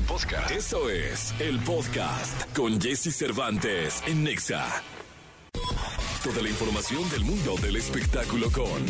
podcast. Eso es el podcast con Jesse Cervantes en Nexa. Toda la información del mundo del espectáculo con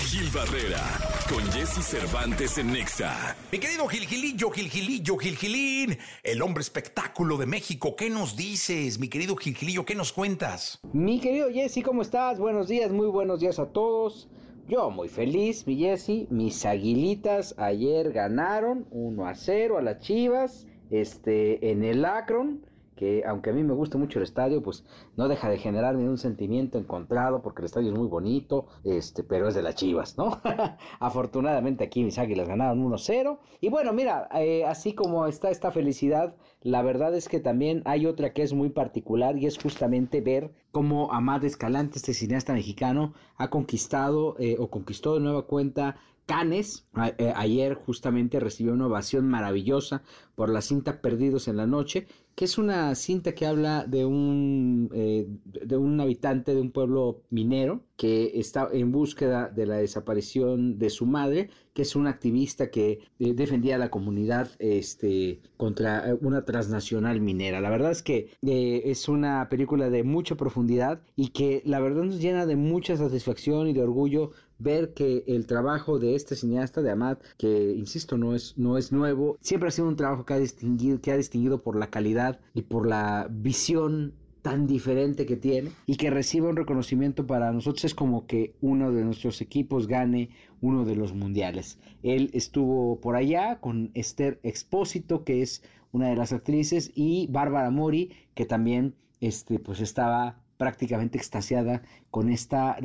Gil Barrera, con Jesse Cervantes en Nexa. Mi querido Gilgilillo, Gilgilillo, Gilgilín, el hombre espectáculo de México, ¿qué nos dices? Mi querido Gilgilillo, ¿qué nos cuentas? Mi querido Jesse, ¿cómo estás? Buenos días, muy buenos días a todos. Yo muy feliz, mi Jesse. Mis aguilitas ayer ganaron 1 a 0 a las Chivas, este, en el Akron que aunque a mí me gusta mucho el estadio, pues no deja de generarme un sentimiento encontrado porque el estadio es muy bonito, este, pero es de las Chivas, ¿no? Afortunadamente aquí mis Águilas ganaron 1-0 y bueno, mira, eh, así como está esta felicidad, la verdad es que también hay otra que es muy particular y es justamente ver cómo Amad Escalante, este cineasta mexicano, ha conquistado eh, o conquistó de nueva cuenta Canes. Eh, ayer justamente recibió una ovación maravillosa por la cinta Perdidos en la Noche, que es una cinta que habla de un, eh, de un habitante de un pueblo minero que está en búsqueda de la desaparición de su madre, que es una activista que eh, defendía a la comunidad este, contra una transnacional minera. La verdad es que es una película de mucha profundidad y que la verdad nos llena de mucha satisfacción y de orgullo ver que el trabajo de este cineasta de Amat, que insisto no es, no es nuevo, siempre ha sido un trabajo que ha distinguido, que ha distinguido por la calidad y por la visión tan diferente que tiene y que reciba un reconocimiento para nosotros es como que uno de nuestros equipos gane uno de los mundiales. Él estuvo por allá con Esther Expósito, que es una de las actrices, y Bárbara Mori, que también este, pues estaba prácticamente extasiada con, esta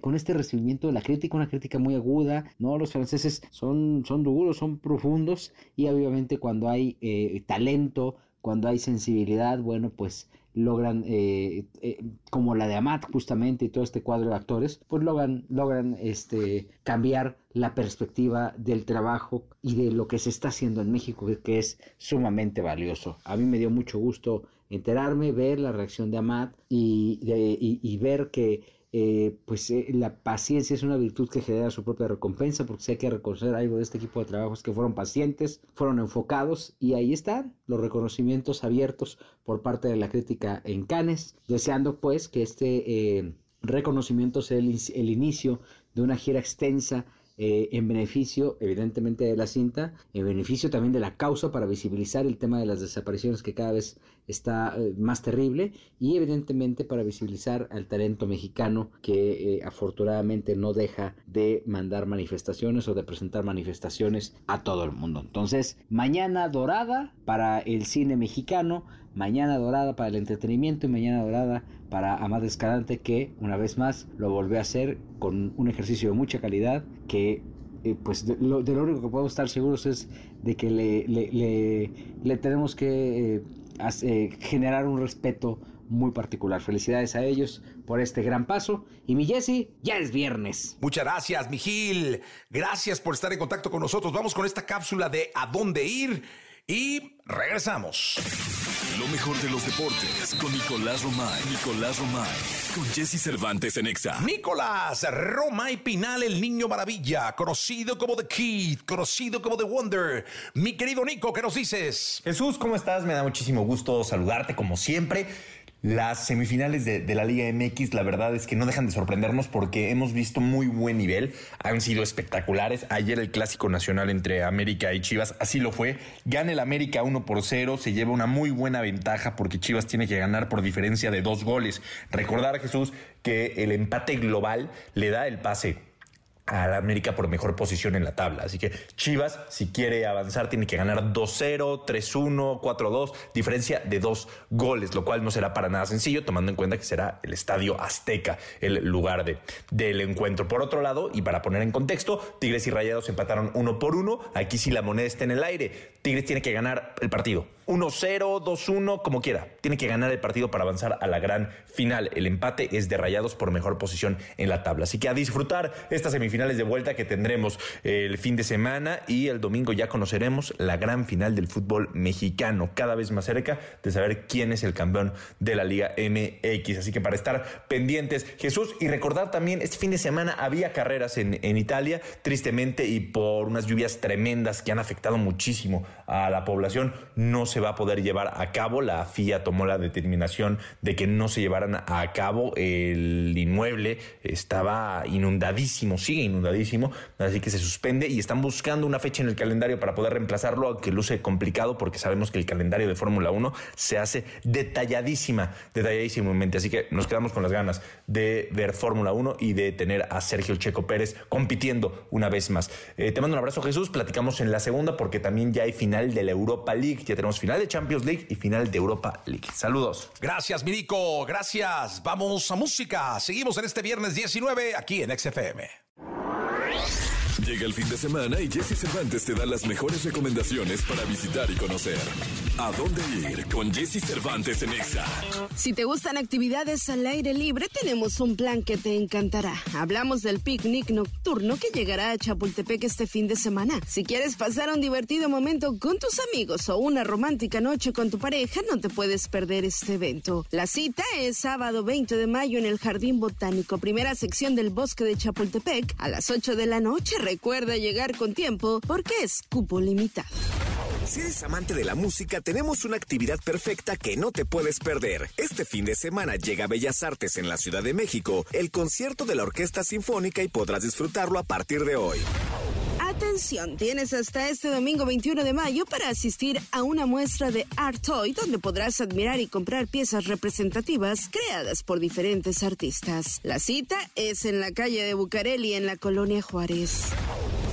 con este recibimiento de la crítica, una crítica muy aguda, ¿no? Los franceses son, son duros, son profundos y obviamente cuando hay eh, talento, cuando hay sensibilidad, bueno, pues logran, eh, eh, como la de Amat justamente y todo este cuadro de actores, pues logran, logran este, cambiar la perspectiva del trabajo y de lo que se está haciendo en México, que es sumamente valioso. A mí me dio mucho gusto enterarme, ver la reacción de Amat y, y ver que eh, pues eh, la paciencia es una virtud que genera su propia recompensa, porque si hay que reconocer algo de este equipo de trabajos que fueron pacientes, fueron enfocados y ahí están los reconocimientos abiertos por parte de la crítica en Cannes, deseando pues que este eh, reconocimiento sea el inicio de una gira extensa en beneficio evidentemente de la cinta, en beneficio también de la causa para visibilizar el tema de las desapariciones que cada vez está eh, más terrible y evidentemente para visibilizar al talento mexicano que eh, afortunadamente no deja de mandar manifestaciones o de presentar manifestaciones a todo el mundo. Entonces, mañana dorada para el cine mexicano, mañana dorada para el entretenimiento y mañana dorada para Amad Escalante que una vez más lo volvió a hacer con un ejercicio de mucha calidad que eh, pues de lo, único que podemos estar seguros es de que le, le, tenemos que eh, generar un respeto muy particular. Felicidades a ellos por este gran paso. Y mi Jesse, ya es viernes. Muchas gracias, mi Gil. Gracias por estar en contacto con nosotros. Vamos con esta cápsula de a dónde ir y regresamos. Lo mejor de los deportes con Nicolás Romay. Nicolás Romay. Con Jesse Cervantes en Exa. Nicolás Romay Pinal, el niño maravilla, conocido como The Kid, conocido como The Wonder. Mi querido Nico, ¿qué nos dices? Jesús, ¿cómo estás? Me da muchísimo gusto saludarte como siempre. Las semifinales de, la Liga MX, la verdad es que no dejan de sorprendernos porque hemos visto muy buen nivel, han sido espectaculares. Ayer el clásico nacional entre América y Chivas, así lo fue. Gana el América 1 por 0, se lleva una muy buena ventaja porque Chivas tiene que ganar por diferencia de dos goles. Recordar, Jesús, que el empate global le da el pase a la América por mejor posición en la tabla. Así que Chivas, si quiere avanzar, tiene que ganar 2-0, 3-1, 4-2, diferencia de dos goles, lo cual no será para nada sencillo, tomando en cuenta que será el Estadio Azteca el lugar de, del encuentro. Por otro lado, y para poner en contexto, Tigres y Rayados empataron uno por uno. Aquí sí la moneda está en el aire. Tigres tiene que ganar el partido 1-0, 2-1, como quiera. Tiene que ganar el partido para avanzar a la gran final. El empate es de rayados por mejor posición en la tabla. Así que a disfrutar estas semifinales de vuelta que tendremos el fin de semana y el domingo ya conoceremos la gran final del fútbol mexicano, cada vez más cerca de saber quién es el campeón de la Liga MX. Así que para estar pendientes, Jesús, y recordar también, este fin de semana había carreras en, en Italia, tristemente, y por unas lluvias tremendas que han afectado muchísimo a la población, no se va a poder llevar a cabo. La FIA tomó la determinación de que no se llevaran a cabo. El inmueble estaba inundadísimo, sigue inundadísimo, así que se suspende y están buscando una fecha en el calendario para poder reemplazarlo, aunque luce complicado porque sabemos que el calendario de Fórmula 1 se hace detalladísima, detalladísimamente. Así que nos quedamos con las ganas de ver Fórmula 1 y de tener a Sergio Checo Pérez compitiendo una vez más. Eh, te mando un abrazo, Jesús. Platicamos en la segunda porque también ya hay final de la Europa League. Ya tenemos final de Champions League y final de Europa League. Saludos. Gracias, Mirico. Gracias. Vamos a música. Seguimos en este viernes 19 aquí en XFM. Llega el fin de semana y Jesse Cervantes te da las mejores recomendaciones para visitar y conocer. ¿A dónde ir con Jesse Cervantes en Exa? Si te gustan actividades al aire libre, tenemos un plan que te encantará. Hablamos del picnic nocturno que llegará a Chapultepec este fin de semana. Si quieres pasar un divertido momento con tus amigos o una romántica noche con tu pareja, no te puedes perder este evento. La cita es sábado 20 de mayo en el Jardín Botánico, primera sección del bosque de Chapultepec, a las 8 de la noche. Recuerda llegar con tiempo porque es cupo limitado. Si eres amante de la música, tenemos una actividad perfecta que no te puedes perder. Este fin de semana llega Bellas Artes en la Ciudad de México el concierto de la Orquesta Sinfónica y podrás disfrutarlo a partir de hoy. Atención, tienes hasta este domingo 21 de mayo para asistir a una muestra de Art Toy donde podrás admirar y comprar piezas representativas creadas por diferentes artistas. La cita es en la calle de Bucareli en la colonia Juárez.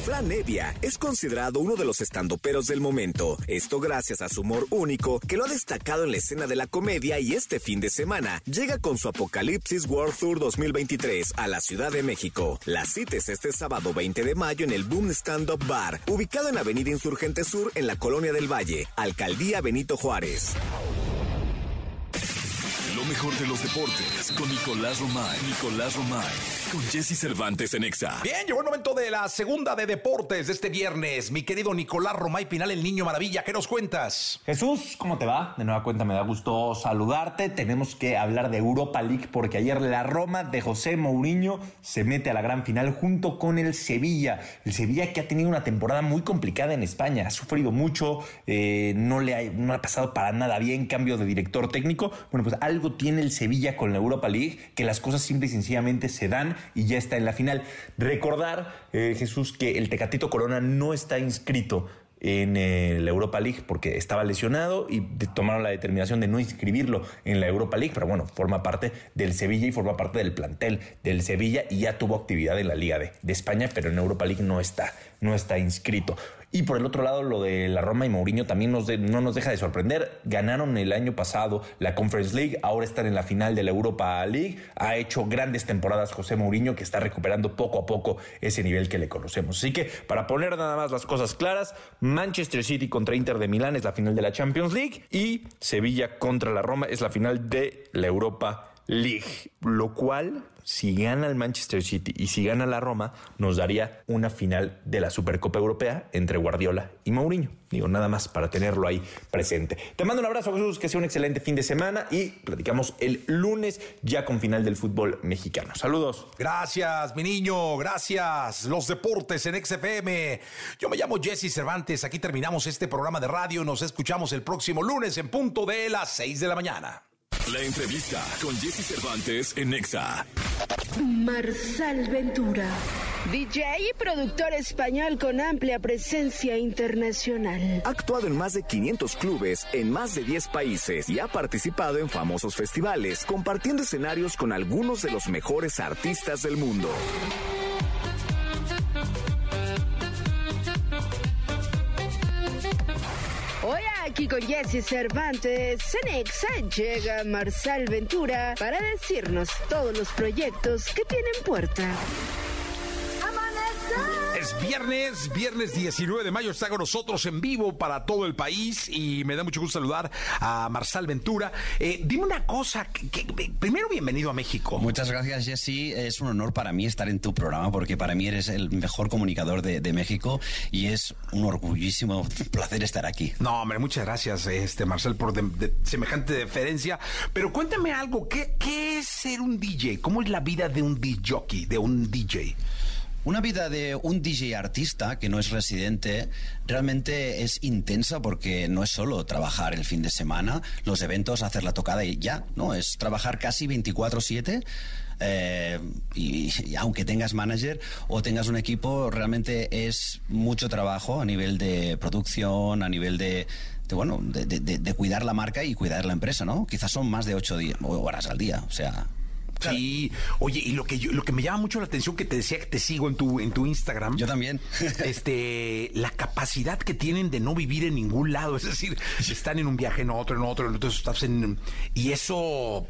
Fran Evia es considerado uno de los estandoperos del momento. Esto gracias a su humor único que lo ha destacado en la escena de la comedia y este fin de semana llega con su Apocalipsis World Tour 2023 a la Ciudad de México. La cita es este sábado 20 de mayo en el Boom Stand Up Bar, ubicado en Avenida Insurgente Sur en la Colonia del Valle, Alcaldía Benito Juárez. Lo mejor de los deportes con Nicolás Romay. Nicolás Romay. Con Jesse Cervantes en Exa. Bien, llegó el momento de la segunda de deportes de este viernes. Mi querido Nicolás Romay Pinal, el niño maravilla, ¿qué nos cuentas? Jesús, ¿cómo te va? De nueva cuenta me da gusto saludarte. Tenemos que hablar de Europa League porque ayer la Roma de José Mourinho se mete a la gran final junto con el Sevilla. El Sevilla que ha tenido una temporada muy complicada en España, ha sufrido mucho, eh, no le ha, no ha pasado para nada bien, cambio de director técnico. Bueno, pues algo tiene el Sevilla con la Europa League, que las cosas simple y sencillamente se dan y ya está en la final. Recordar, eh, Jesús, que el Tecatito Corona no está inscrito en eh, la Europa League porque estaba lesionado y tomaron la determinación de no inscribirlo en la Europa League, pero bueno, forma parte del Sevilla y forma parte del plantel del Sevilla y ya tuvo actividad en la Liga de España, pero en Europa League no está, no está inscrito. Y por el otro lado, lo de la Roma y Mourinho también nos no nos deja de sorprender. Ganaron el año pasado la Conference League, ahora están en la final de la Europa League. Ha hecho grandes temporadas José Mourinho, que está recuperando poco a poco ese nivel que le conocemos. Así que, para poner nada más las cosas claras, Manchester City contra Inter de Milán es la final de la Champions League y Sevilla contra la Roma es la final de la Europa League. Lo cual, si gana el Manchester City y si gana la Roma, nos daría una final de la Supercopa Europea entre Guardiola y Mourinho. Digo, nada más para tenerlo ahí presente. Te mando un abrazo, Jesús, que sea un excelente fin de semana y platicamos el lunes ya con final del fútbol mexicano. Saludos. Gracias, mi niño, gracias. Los deportes en XFM. Yo me llamo Jesse Cervantes. Aquí terminamos este programa de radio. Nos escuchamos el próximo lunes en punto de las 6 de la mañana. La entrevista con Jesse Cervantes en Exa. Marsal Ventura. DJ y productor español con amplia presencia internacional. Ha actuado en más de 500 clubes en más de 10 países y ha participado en famosos festivales, compartiendo escenarios con algunos de los mejores artistas del mundo. Aquí con Jesse Cervantes, en Exa llega Marsal Ventura para decirnos todos los proyectos que tienen puerta. Es viernes, viernes 19 de mayo, está con nosotros en vivo para todo el país y me da mucho gusto saludar a Marsal Ventura. Eh, dime una cosa, que, primero bienvenido a México. Muchas gracias Jesse, es un honor para mí estar en tu programa porque para mí eres el mejor comunicador de, México y es un orgullísimo placer estar aquí. No, hombre, muchas gracias este Marcel por semejante deferencia, pero cuéntame algo, ¿qué, ¿qué es ser un DJ? ¿Cómo es la vida de un DJ, de un DJ? Una vida de un DJ artista que no es residente realmente es intensa porque no es solo trabajar el fin de semana, los eventos, hacer la tocada y ya, ¿no? Es trabajar casi 24/7. Eh, y, aunque tengas manager o tengas un equipo, realmente es mucho trabajo a nivel de producción, a nivel de, bueno, de, cuidar la marca y cuidar la empresa, ¿no? Quizás son más de ocho horas al día, o sea, Sí, oye, y lo que lo que me llama mucho la atención que te decía que te sigo en tu en tu Instagram. Yo también. este, la capacidad que tienen de no vivir en ningún lado, es decir, están en un viaje en otro, en otro, entonces estás en y eso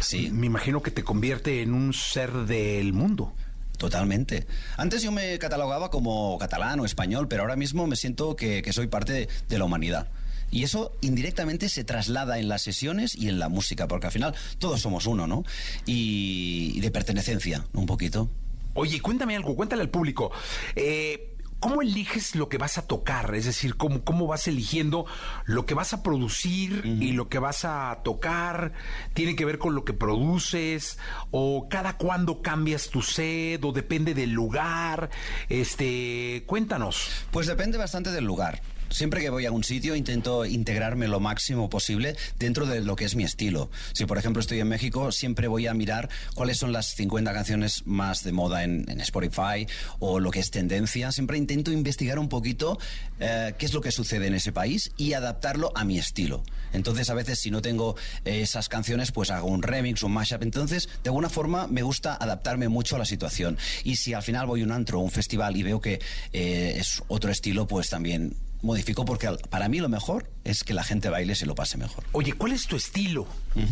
sí, me imagino que te convierte en un ser del mundo. Totalmente. Antes yo me catalogaba como catalán o español, pero ahora mismo me siento que, que soy parte de la humanidad. Y eso indirectamente se traslada en las sesiones y en la música, porque al final todos somos uno, ¿no? Y, de pertenencia, un poquito. Oye, cuéntame algo, cuéntale al público. Eh, ¿Cómo eliges lo que vas a tocar? Es decir, ¿cómo, cómo vas eligiendo lo que vas a producir y lo que vas a tocar? ¿Tiene que ver con lo que produces? ¿O cada cuándo cambias tu set? ¿O depende del lugar? Este, cuéntanos. Pues depende bastante del lugar. Siempre que voy a un sitio intento integrarme lo máximo posible dentro de lo que es mi estilo. Si por ejemplo estoy en México, siempre voy a mirar cuáles son las 50 canciones más de moda en, Spotify o lo que es tendencia. Siempre intento investigar un poquito eh, qué es lo que sucede en ese país y adaptarlo a mi estilo. Entonces a veces si no tengo eh, esas canciones, pues hago un remix, un mashup. Entonces de alguna forma me gusta adaptarme mucho a la situación. Y si al final voy a un antro un festival y veo que eh, es otro estilo, pues también modifico porque para mí lo mejor es que la gente baile y se lo pase mejor. Oye, ¿cuál es tu estilo? Mm.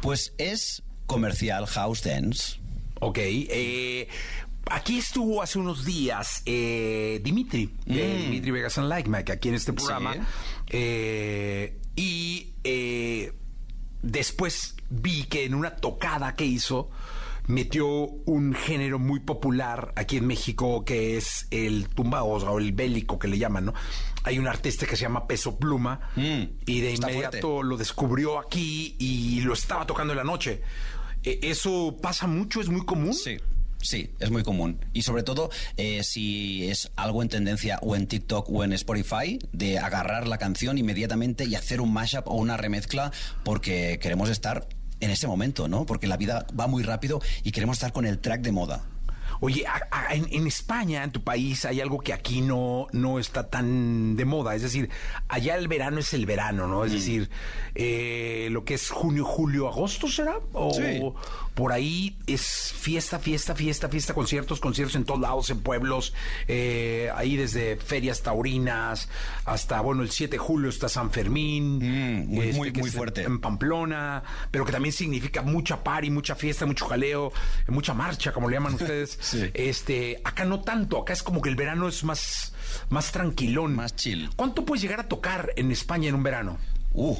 Pues es comercial house dance. Ok. Eh, aquí estuvo hace unos días eh, Dimitri, eh, mm. Dimitri Vegas and Like Mike, aquí en este programa. y después vi que en una tocada que hizo metió un género muy popular aquí en México que es el tumbao o el bélico que le llaman, ¿no? Hay un artista que se llama Peso Pluma mm, y de inmediato lo descubrió aquí y lo estaba tocando en la noche. E, ¿Eso pasa mucho? ¿Es muy común? Sí. Sí, es muy común. Y sobre todo eh, si es algo en tendencia o en TikTok o en Spotify, de agarrar la canción inmediatamente y hacer un mashup o una remezcla porque queremos estar en ese momento, ¿no? Porque la vida va muy rápido y queremos estar con el track de moda. Oye, en, España, en tu país, hay algo que aquí no, no está tan de moda. Es decir, allá el verano es el verano, ¿no? Es mm. decir, eh, lo que es junio, julio, agosto, ¿será? O por ahí es fiesta, fiesta, fiesta, fiesta, conciertos, conciertos en todos lados, en pueblos. Eh, ahí desde ferias taurinas hasta, bueno, el 7 de julio está San Fermín. Mm, muy, muy, este, muy fuerte. En Pamplona, pero que también significa mucha party, mucha fiesta, mucho jaleo, mucha marcha, como le llaman ustedes. Este, acá no tanto, acá es como que el verano es más, más tranquilón. Más chill. ¿Cuánto puedes llegar a tocar en España en un verano? Uh,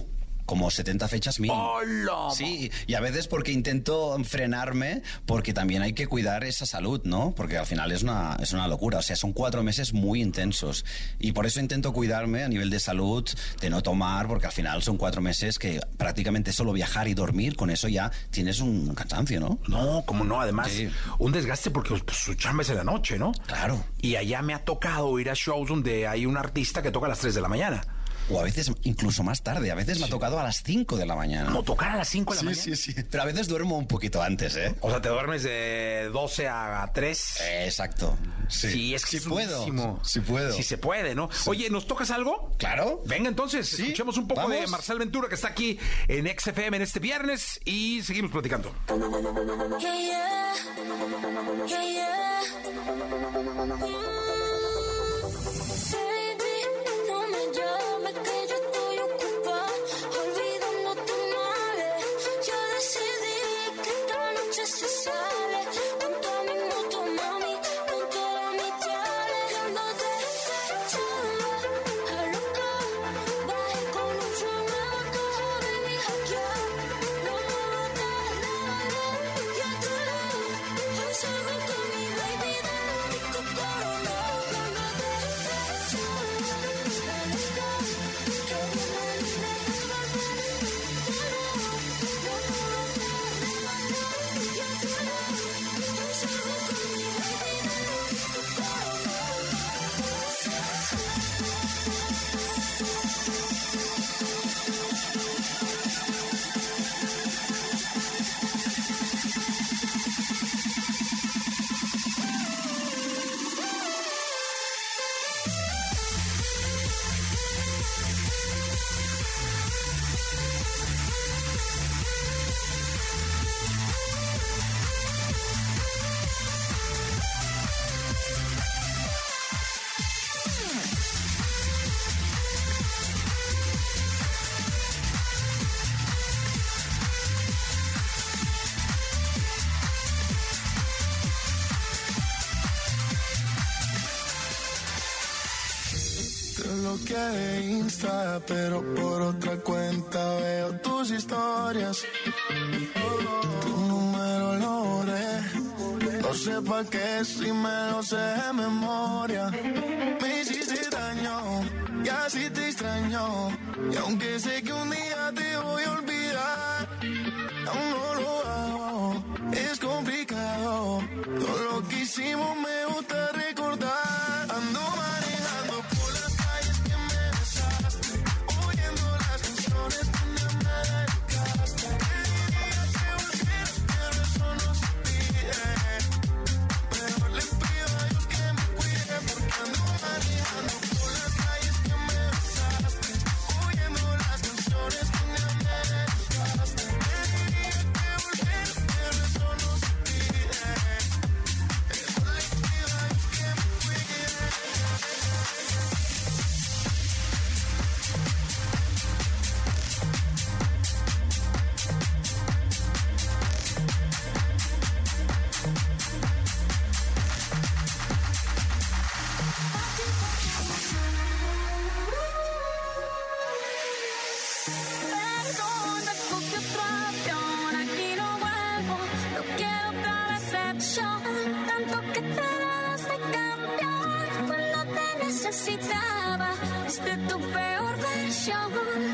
como 70 fechas mínimo. ¡Hola! Sí, y a veces porque intento frenarme, porque también hay que cuidar esa salud, ¿no? Porque al final es una, es una locura. O sea, son cuatro meses muy intensos. Y por eso intento cuidarme a nivel de salud, de no tomar, porque al final son cuatro meses que prácticamente solo viajar y dormir, con eso ya tienes un cansancio, ¿no? No, como no, además, un desgaste porque pues, su chamba es en la noche, ¿no? Claro. Y allá me ha tocado ir a shows donde hay un artista que toca a las 3 de la mañana o a veces incluso más tarde. A veces me ha tocado a las 5 de la mañana. ¿No tocar a las 5 de la mañana? Sí, sí, sí. Pero a veces duermo un poquito antes, ¿eh? O sea, te duermes de 12 a 3. exacto. Sí, es que sí puedo. Sí puedo. Sí se puede, ¿no? Oye, ¿nos tocas algo? Claro. Venga, entonces, escuchemos un poco de Marcel Ventura que está aquí en XFM en este viernes y seguimos platicando. se sale con toda mi de Insta, pero por otra cuenta veo tus historias. Tu número lo borré. No sé pa' qué si me lo sé de memoria. Me hiciste daño y así te extraño. Y aunque sé que un día te voy a olvidar, aún no lo hago. Es complicado. Todo lo que hicimos me gusta necesitaba, viste tu peor versión.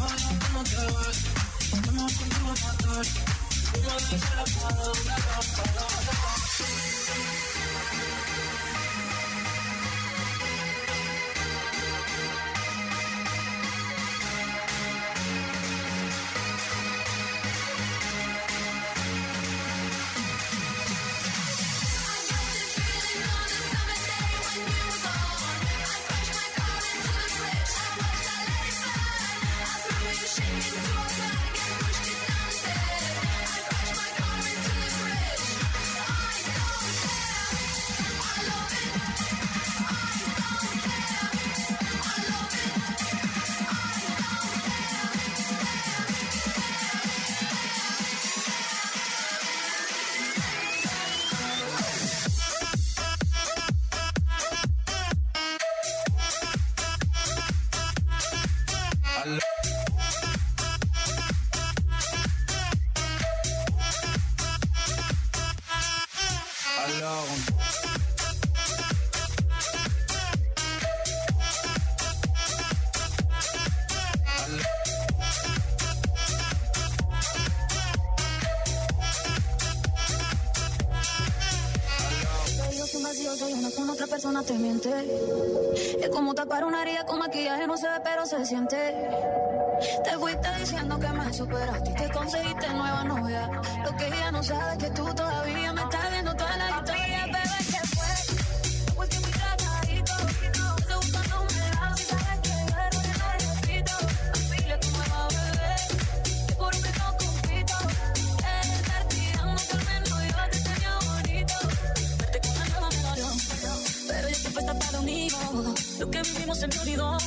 llegas, y se siente. Te fuiste diciendo que me superaste y que conseguiste nueva Lo que vivimos se me.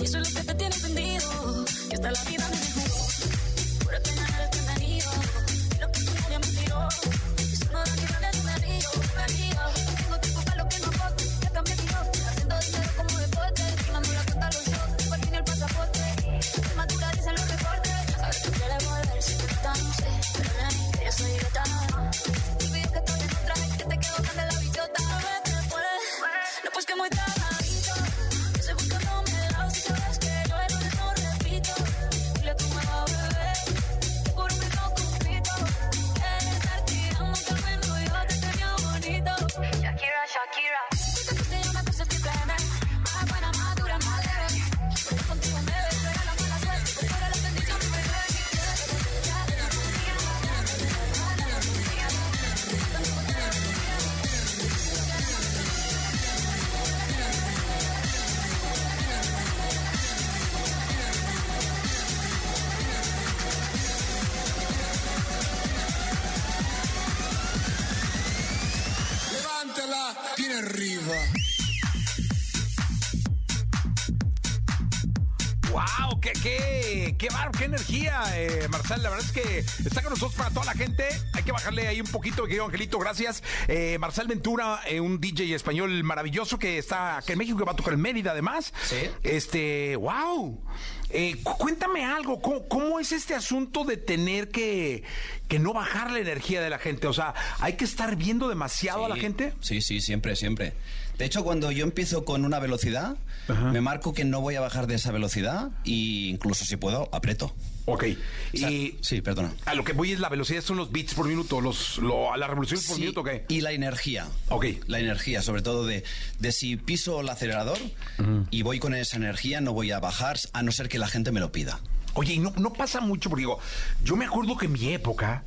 Y eso es lo que te tiene entendido. Que hasta la vida me jugó. ¡Qué, qué, qué, bar- qué energía, eh, Marcel! La verdad es que está con nosotros para toda la gente. Hay que bajarle ahí un poquito, querido Angelito, gracias. Eh, Marcel Ventura, eh, un DJ español maravilloso que está aquí en México, que va a tocar en Mérida además. Sí. Este, ¡wow! Eh, cu- cuéntame algo, ¿cómo, cómo es este asunto de tener que, que no bajar la energía de la gente? O sea, ¿hay que estar viendo demasiado a la gente? Sí, sí, siempre, siempre. De hecho, cuando yo empiezo con una velocidad, me marco que no voy a bajar de esa velocidad e incluso si puedo, aprieto. Ok. O sea, y sí, perdona. a lo que voy es la velocidad, son los beats por minuto, los, lo- a las revoluciones por Sí, minuto, ¿qué? Y la energía. Ok. La energía, sobre todo de, de si piso el acelerador y voy con esa energía, no voy a bajar a no ser que la gente me lo pida. Oye, y no, no pasa mucho, porque digo, yo me acuerdo que en mi época,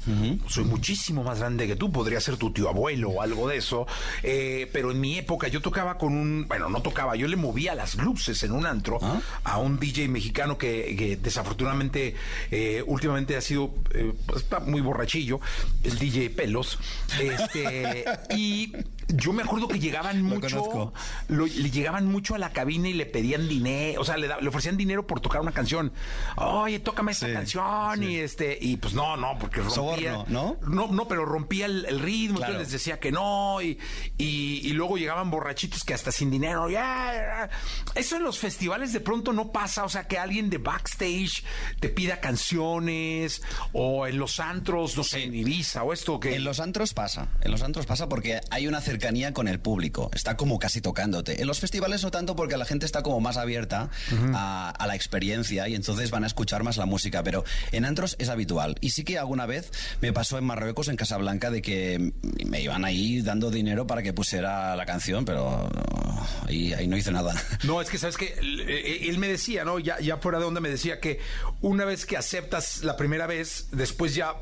soy muchísimo más grande que tú, podría ser tu tío abuelo o algo de eso, eh, pero en mi época yo tocaba con un, bueno, no tocaba, yo le movía las luces en un antro ¿Ah? a un DJ mexicano que, que desafortunadamente eh, últimamente ha sido, eh, pues, está muy borrachillo, el DJ Pelos, este, y yo me acuerdo que llegaban mucho, conozco. lo- le llegaban mucho a la cabina y le pedían dinero, o sea, le, da- le ofrecían dinero por tocar una canción. Oye, tócame esta Sí, canción sí. y este y pues no, no, porque rompía, Soborno, ¿no? No, no, pero rompía el, el ritmo, Claro. entonces les decía que no y, y, y luego llegaban borrachitos que hasta sin dinero. ya, ya. Eso en los festivales de pronto no pasa, o sea, que alguien de backstage te pida canciones o en los antros, no sé, en Ibiza o esto que En los antros pasa, en los antros pasa porque hay una cercanía con el público, está como casi tocándote. En los festivales no tanto porque la gente está como más abierta a, a la experiencia y entonces van a escuchar más la música, pero en antros es habitual. Y sí que alguna vez me pasó en Marruecos, en Casablanca, de que me iban ahí dando dinero para que pusiera la canción, pero ahí, ahí no hice nada. No, es que sabes que él me decía, ¿no? Ya, ya fuera de onda me decía que una vez que aceptas la primera vez, después ya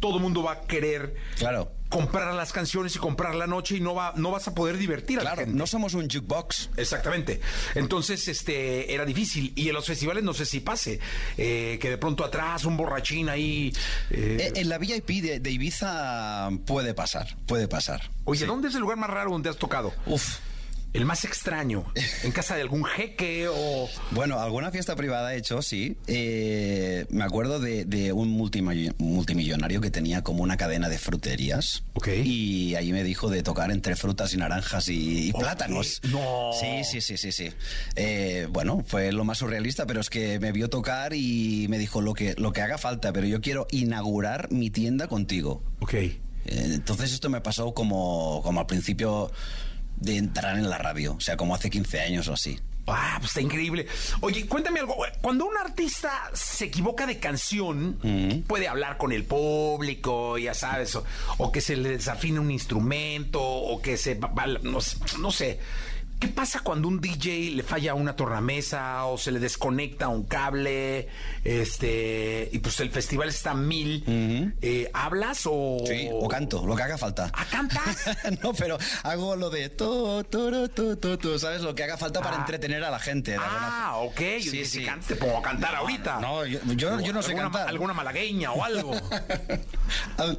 todo el mundo va a querer Claro. Comprar las canciones y comprar la noche y no va, no vas a poder divertir a la Claro, gente. no somos un jukebox. Exactamente. Entonces, este, era difícil. Y en los festivales no sé si pase. eh, que de pronto atrás un borrachín ahí. eh, Eh, En la VIP de, de Ibiza puede pasar, puede pasar. Oye, Sí. ¿dónde es el lugar más raro donde has tocado? Uf. El más extraño. ¿En casa de algún jeque o...? Bueno, alguna fiesta privada he hecho, sí. Eh, me acuerdo de, de un multimi- multimillonario que tenía como una cadena de fruterías. Ok. Y allí me dijo de tocar entre frutas y naranjas y, y plátanos. No. Sí, sí, sí, sí, sí. Eh, bueno, fue lo más surrealista, pero es que me vio tocar y me dijo lo que, lo que haga falta, pero yo quiero inaugurar mi tienda contigo. Ok. Eh, Entonces esto me pasó como, como al principio de entrar en la radio, o sea, como hace 15 años o así. Ah, pues está increíble. Oye, cuéntame algo. Cuando un artista se equivoca de canción, puede hablar con el público, ya sabes, o, o que se le desafine un instrumento, o que se... no sé. ¿Qué pasa cuando un DJ le falla una tornamesa o se le desconecta un cable? Este. Y pues el festival está a mil. Eh, ¿Hablas o.? Sí, o canto, lo que haga falta. ¿Ah, cantas? no, pero hago lo de tu, tu, tu, tu, ¿sabes? Lo que haga falta para Ah. entretener a la gente. de Ah, ok. Yo Sí, si sí. cantas, te pongo a cantar ahorita. No, yo, yo, yo no sé alguna, cantar. Alguna malagueña o algo.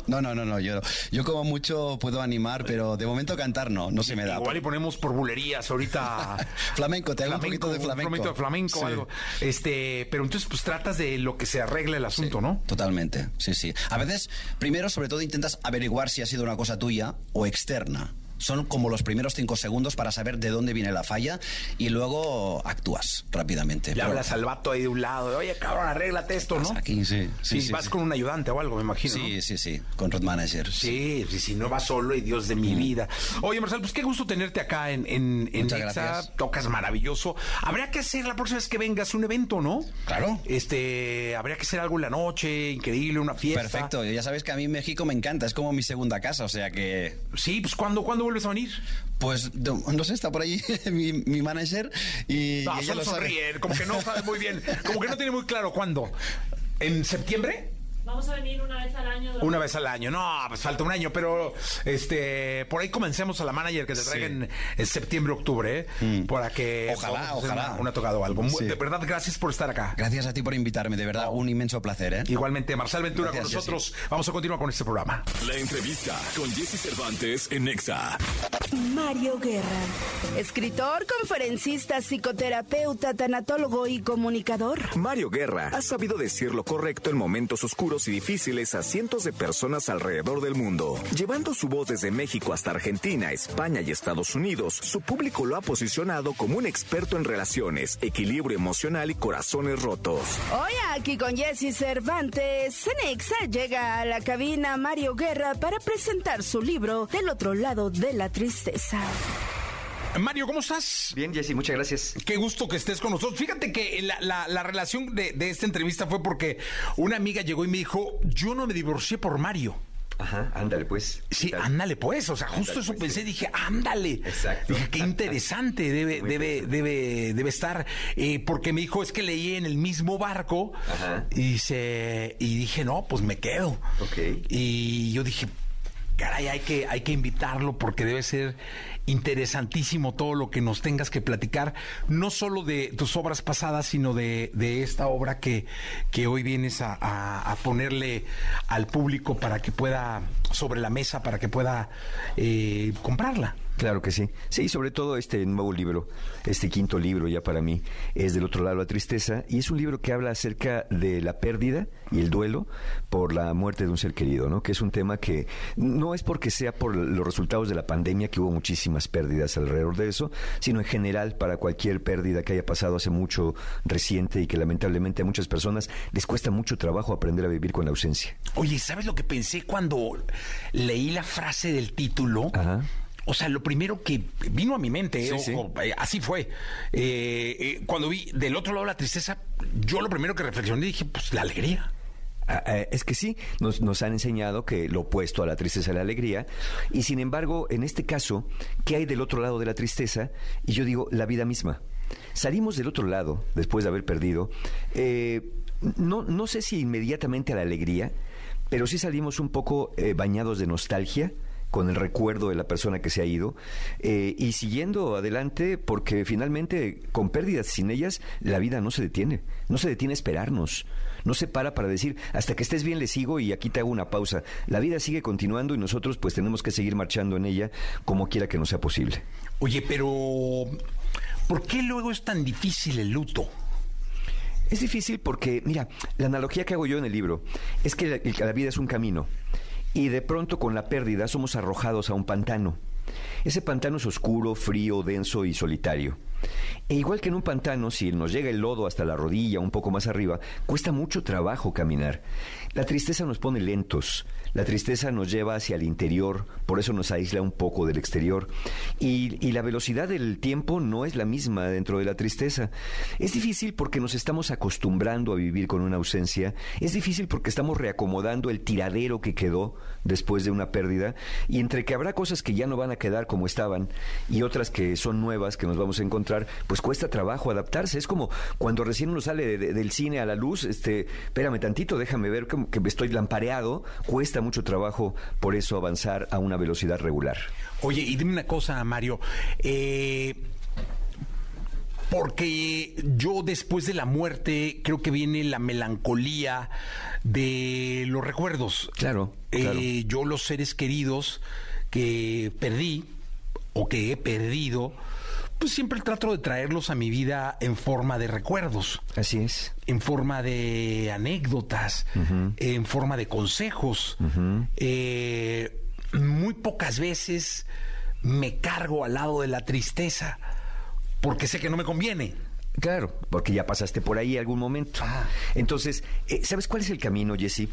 No, no, no, no. Yo, yo como mucho puedo animar, pero de momento cantar no, no se me da. Igual y ponemos por bulerías ahorita. Flamenco, te hago un poquito de un flamenco. poquito de flamenco, Sí. algo. Este, pero entonces pues tratas de lo que se arregle el asunto, ¿no? Totalmente, sí, sí. A veces, primero, sobre todo, intentas averiguar si ha sido una cosa tuya o externa. Son como los primeros cinco segundos para saber de dónde viene la falla y luego actúas rápidamente. Le Pero- hablas al vato ahí de un lado, de, oye, cabrón, arréglate esto, ¿no? Aquí, sí. Sí, Sí, sí, vas sí. con un ayudante o algo, me imagino. ¿no? Sí, sí, sí, con Road Manager. Sí, sí, sí, no vas solo y Dios de mi vida. Oye, Marcelo, pues qué gusto tenerte acá en, en, en Muchas Nexa. gracias. Tocas maravilloso. Habría que hacer la próxima vez que vengas un evento, ¿no? Claro. Este, habría que hacer algo en la noche, increíble, una fiesta. Perfecto, ya sabes que a mí México me encanta, es como mi segunda casa, o sea que... Sí, pues ¿cuándo, ¿cuándo vuelves a venir? Pues no, no sé, está por allí mi, mi manager y, No, ella solo lo sabe. sonríe, como que no sabe muy bien, como que no tiene muy claro cuándo. ¿En septiembre? Vamos a venir una vez al año. Una vez al año. No, pues falta un año, pero este por ahí comencemos a la manager que te traigan en septiembre, octubre, ¿eh? para que Ojalá, hacer ojalá. Una, una tocada o algo. Sí. De verdad, gracias por estar acá. Gracias a ti por invitarme, de verdad, un inmenso placer, ¿eh? Igualmente, Marcel Ventura Gracias, con nosotros. Vamos a continuar con este programa. La entrevista con Jesse Cervantes en Nexa. Mario Guerra. Escritor, conferencista, psicoterapeuta, tanatólogo y comunicador. Mario Guerra ha sabido decir lo correcto en momentos oscuros y difíciles a cientos de personas alrededor del mundo. Llevando su voz desde México hasta Argentina, España y Estados Unidos, su público lo ha posicionado como un experto en relaciones, equilibrio emocional y corazones rotos. Hoy aquí con Jesse Cervantes, Cenexa llega a la cabina Mario Guerra para presentar su libro Del otro lado de la tristeza. Mario, ¿cómo estás? Bien, Jesse, muchas gracias. Qué gusto que estés con nosotros. Fíjate que la, la- la relación de, de esta entrevista fue porque una amiga llegó y me dijo, yo no me divorcié por Mario. Ajá, ándale, pues. Sí, ándale pues, o sea, justo eso pues, pensé, sí. dije, ándale. Exacto. Dije, qué interesante debe, Muy debe, debe, debe estar, eh, porque me dijo, es que leí en el mismo barco, Ajá. y se, y dije, no, pues me quedo. Ok. Y yo dije, caray, hay que, hay que invitarlo porque debe ser interesantísimo todo lo que nos tengas que platicar, no solo de tus obras pasadas, sino de, de esta obra que, que hoy vienes a, a- ponerle al público para que pueda, sobre la mesa, para que pueda eh, comprarla. Claro que sí. Sí, sobre todo este nuevo libro, este quinto libro ya para mí, es Del otro lado la tristeza, y es un libro que habla acerca de la pérdida y el duelo por la muerte de un ser querido, ¿no? Que es un tema que no es porque sea por los resultados de la pandemia, que hubo muchísimas pérdidas alrededor de eso, sino en general para cualquier pérdida que haya pasado hace mucho reciente y que lamentablemente a muchas personas les cuesta mucho trabajo aprender a vivir con la ausencia. Oye, ¿sabes lo que pensé cuando leí la frase del título? Ajá. O sea, lo primero que vino a mi mente, eh, Sí, ojo, eh, así fue. Eh, eh, cuando vi del otro lado la tristeza, yo lo primero que reflexioné dije, pues la alegría. Ah, Es que sí, nos, nos han enseñado que lo opuesto a la tristeza es la alegría, y sin embargo, en este caso, ¿qué hay del otro lado de la tristeza? Y yo digo, la vida misma. Salimos del otro lado, después de haber perdido, eh, no, no sé si inmediatamente a la alegría, pero sí salimos un poco eh, bañados de nostalgia con el recuerdo de la persona que se ha ido eh, y siguiendo adelante porque finalmente con pérdidas sin ellas la vida no se detiene, no se detiene a esperarnos, no se para para decir hasta que estés bien le sigo y aquí te hago una pausa. La vida sigue continuando y nosotros pues tenemos que seguir marchando en ella como quiera que no sea posible. Oye, pero ¿por qué luego es tan difícil el luto? Es difícil porque, mira, la analogía que hago yo en el libro es que la, la vida es un camino y de pronto con la pérdida somos arrojados a un pantano. Ese pantano es oscuro, frío, denso y solitario. E igual que en un pantano, si nos llega el lodo hasta la rodilla, un poco más arriba, cuesta mucho trabajo caminar. La tristeza nos pone lentos, la tristeza nos lleva hacia el interior, por eso nos aísla un poco del exterior. Y, y, la velocidad del tiempo no es la misma dentro de la tristeza. Es difícil porque nos estamos acostumbrando a vivir con una ausencia. Es difícil porque estamos reacomodando el tiradero que quedó después de una pérdida. Y entre que habrá cosas que ya no van a quedar como estaban y otras que son nuevas que nos vamos a encontrar, pues cuesta trabajo adaptarse. Es como cuando recién uno sale de, de, del cine a la luz, este, espérame tantito, déjame ver que, que estoy lampareado. Cuesta mucho trabajo por eso avanzar a una velocidad regular. Oye, y dime una cosa, Mario. Eh, porque yo después de la muerte creo que viene la melancolía de los recuerdos. Claro. claro. Eh, yo los seres queridos que perdí o que he perdido, pues siempre trato de traerlos a mi vida en forma de recuerdos. Así es. En forma de anécdotas, uh -huh. en forma de consejos. Uh -huh. eh, muy pocas veces me cargo al lado de la tristeza porque sé que no me conviene. Claro, porque ya pasaste por ahí algún momento. Ah. Entonces, eh, ¿sabes cuál es el camino, Jesse?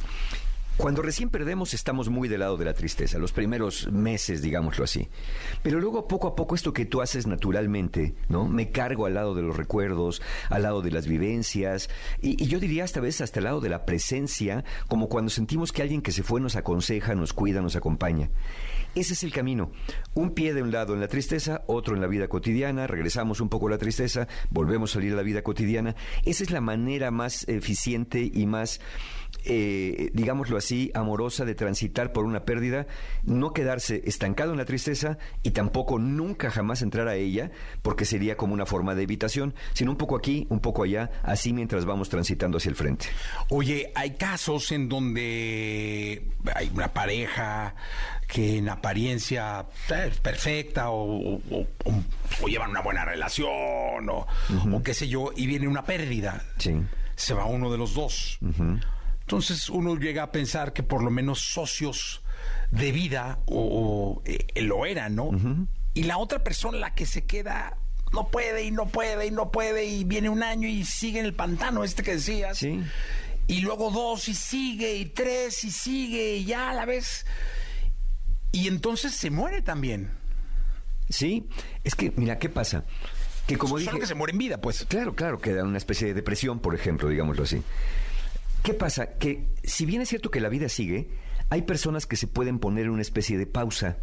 Cuando recién perdemos estamos muy del lado de la tristeza, los primeros meses, digámoslo así. Pero luego poco a poco esto que tú haces naturalmente, ¿no? Me cargo al lado de los recuerdos, al lado de las vivencias, y, yo diría hasta veces hasta el lado de la presencia, como cuando sentimos que alguien que se fue nos aconseja, nos cuida, nos acompaña. Ese es el camino. Un pie de un lado en la tristeza, otro en la vida cotidiana, regresamos un poco a la tristeza, volvemos a salir a la vida cotidiana. Esa es la manera más eficiente y más eh, digámoslo así, amorosa de transitar por una pérdida, no quedarse estancado en la tristeza y tampoco nunca jamás entrar a ella, porque sería como una forma de evitación, sino un poco aquí, un poco allá, así mientras vamos transitando hacia el frente. Oye, hay casos en donde hay una pareja que en apariencia es perfecta o, o, o, o, llevan una buena relación o, uh -huh. qué sé yo, y viene una pérdida. Sí. Se va uno de los dos. Uh -huh. Entonces uno llega a pensar que por lo menos socios de vida o, o eh, lo eran, ¿no? Uh -huh. Y la otra persona, la que se queda, no puede y no puede y no puede y viene un año y sigue en el pantano este que decías. Sí. Y luego dos y sigue y tres y sigue y ya a la vez. Y entonces se muere también. Sí, es que mira, ¿qué pasa? Que como Solo dije, que se muere en vida, pues. Claro, claro, que da una especie de depresión, por ejemplo, digámoslo así. ¿Qué pasa? Que si bien es cierto que la vida sigue, hay personas que se pueden poner en una especie de pausa.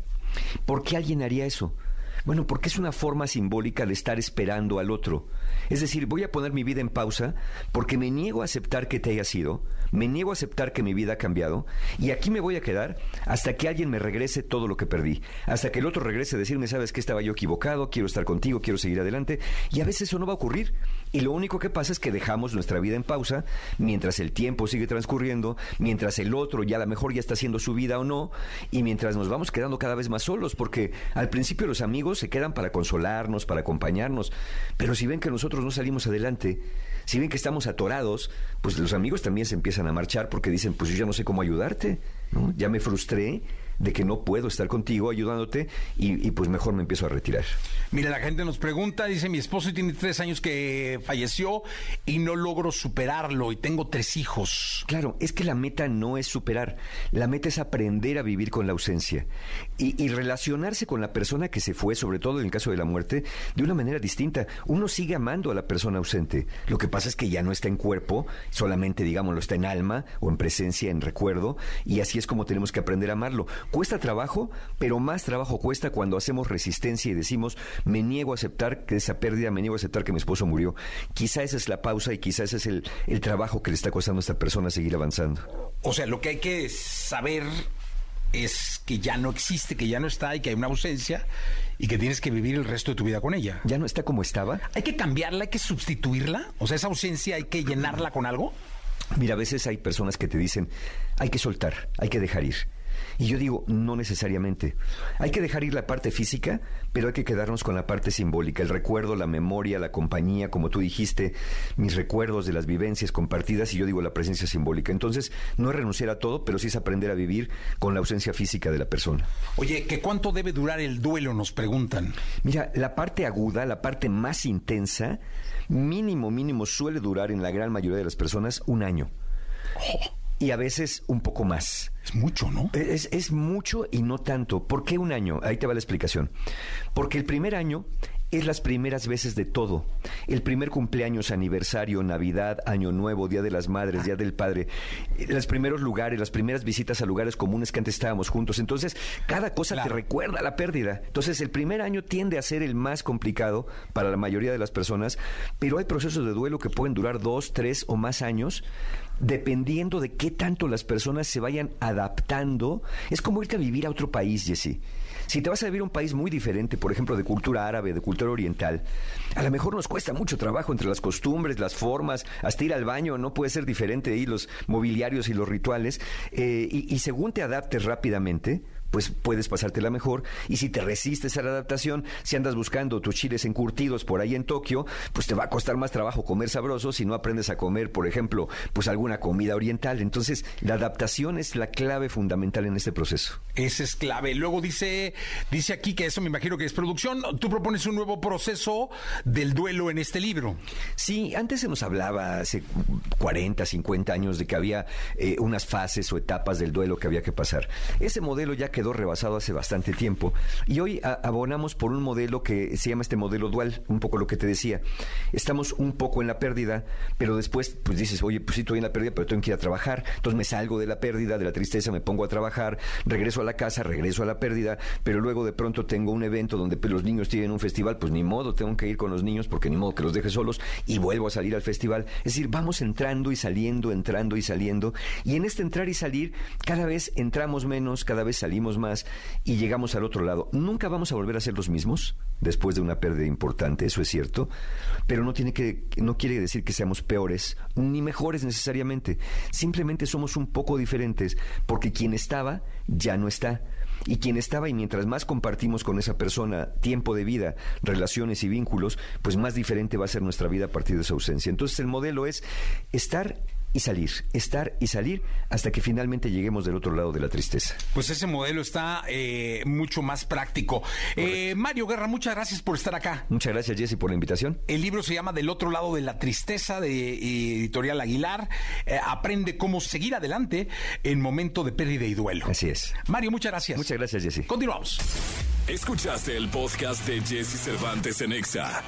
¿Por qué alguien haría eso? Bueno, porque es una forma simbólica de estar esperando al otro. Es decir, voy a poner mi vida en pausa porque me niego a aceptar que te haya sido, me niego a aceptar que mi vida ha cambiado y aquí me voy a quedar hasta que alguien me regrese todo lo que perdí, hasta que el otro regrese a decirme, sabes que estaba yo equivocado, quiero estar contigo, quiero seguir adelante y a veces eso no va a ocurrir y lo único que pasa es que dejamos nuestra vida en pausa mientras el tiempo sigue transcurriendo, mientras el otro ya a lo mejor ya está haciendo su vida o no y mientras nos vamos quedando cada vez más solos porque al principio los amigos se quedan para consolarnos, para acompañarnos, pero si ven que nosotros no salimos adelante, si ven que estamos atorados, pues los amigos también se empiezan a marchar porque dicen, pues yo ya no sé cómo ayudarte. Ya me frustré de que no puedo estar contigo ayudándote y, y, pues mejor me empiezo a retirar. Mira, la gente nos pregunta, dice, mi esposo tiene tres años que falleció y no logro superarlo y tengo tres hijos. Claro, es que la meta no es superar, la meta es aprender a vivir con la ausencia y, y relacionarse con la persona que se fue, sobre todo en el caso de la muerte, de una manera distinta. Uno sigue amando a la persona ausente, lo que pasa es que ya no está en cuerpo, solamente, digámoslo, está en alma o en presencia, en recuerdo, y así es como tenemos que aprender a amarlo. Cuesta trabajo, pero más trabajo cuesta cuando hacemos resistencia y decimos, me niego a aceptar que esa pérdida, me niego a aceptar que mi esposo murió. Quizá esa es la pausa y quizá ese es el, el trabajo que le está costando a esta persona seguir avanzando. O sea, lo que hay que saber es que ya no existe, que ya no está y que hay una ausencia y que tienes que vivir el resto de tu vida con ella. ¿Ya no está como estaba? ¿Hay que cambiarla, hay que sustituirla? O sea, esa ausencia hay que llenarla con algo. Mira, a veces hay personas que te dicen, hay que soltar, hay que dejar ir. Y yo digo, no necesariamente. Hay que dejar ir la parte física, pero hay que quedarnos con la parte simbólica, el recuerdo, la memoria, la compañía, como tú dijiste, mis recuerdos de las vivencias compartidas y yo digo la presencia simbólica. Entonces, no es renunciar a todo, pero sí es aprender a vivir con la ausencia física de la persona. Oye, ¿que cuánto debe durar el duelo? Nos preguntan. Mira, la parte aguda, la parte más intensa, mínimo, mínimo suele durar en la gran mayoría de las personas un año. Y a veces un poco más. Es mucho, ¿no? Es, es mucho y no tanto. ¿Por qué un año? Ahí te va la explicación. Porque el primer año es las primeras veces de todo. El primer cumpleaños, aniversario, Navidad, Año Nuevo, Día de las Madres, Día del Padre, los primeros lugares, las primeras visitas a lugares comunes que antes estábamos juntos. Entonces, cada cosa te recuerda la pérdida. Entonces, el primer año tiende a ser el más complicado para la mayoría de las personas, pero hay procesos de duelo que pueden durar dos, tres o más años, dependiendo de qué tanto las personas se vayan adaptando. Es como irte a vivir a otro país, Jesse. Si te vas a vivir a un país muy diferente, por ejemplo, de cultura árabe, de cultura oriental, a lo mejor nos cuesta mucho trabajo entre las costumbres, las formas, hasta ir al baño no puede ser diferente ahí, los mobiliarios y los rituales. eh, y, y según te adaptes rápidamente, pues puedes pasártela mejor. Y si te resistes a la adaptación, si andas buscando tus chiles encurtidos por ahí en Tokio, pues te va a costar más trabajo comer sabroso si no aprendes a comer, por ejemplo, pues alguna comida oriental. Entonces, la adaptación es la clave fundamental en este proceso. Esa es clave. Luego dice, dice aquí que eso me imagino que es producción. Tú propones un nuevo proceso del duelo en este libro. Sí, antes se nos hablaba hace 40, 50 años de que había eh, unas fases o etapas del duelo que había que pasar. Ese modelo ya quedó rebasado hace bastante tiempo y hoy abonamos por un modelo que se llama este modelo dual, un poco lo que te decía. Estamos un poco en la pérdida, pero después pues dices, oye, pues sí estoy en la pérdida, pero tengo que ir a trabajar. Entonces me salgo de la pérdida, de la tristeza, me pongo a trabajar, regreso a la casa, regreso a la pérdida, pero luego de pronto tengo un evento donde pues, los niños tienen un festival, pues ni modo, tengo que ir con los niños porque ni modo que los deje solos y vuelvo a salir al festival. Es decir, vamos entrando y saliendo, entrando y saliendo. Y en este entrar y salir, cada vez entramos menos, cada vez salimos más y llegamos al otro lado. Nunca vamos a volver a ser los mismos después de una pérdida importante, eso es cierto, pero no tiene que no quiere decir que seamos peores ni mejores necesariamente. Simplemente somos un poco diferentes porque quien estaba ya no está. Y quien estaba y mientras más compartimos con esa persona tiempo de vida, relaciones y vínculos, pues más diferente va a ser nuestra vida a partir de esa ausencia. Entonces el modelo es estar y salir, estar y salir hasta que finalmente lleguemos del otro lado de la tristeza. Pues ese modelo está eh, mucho más práctico. Eh, Mario Guerra, muchas gracias por estar acá. Muchas gracias Jesse por la invitación. El libro se llama Del otro lado de la tristeza de eh, Editorial Aguilar. Eh, aprende cómo seguir adelante en momento de pérdida y duelo. Así es. Mario, muchas gracias. Muchas gracias Jesse. Continuamos. Escuchaste el podcast de Jesse Cervantes en Exa.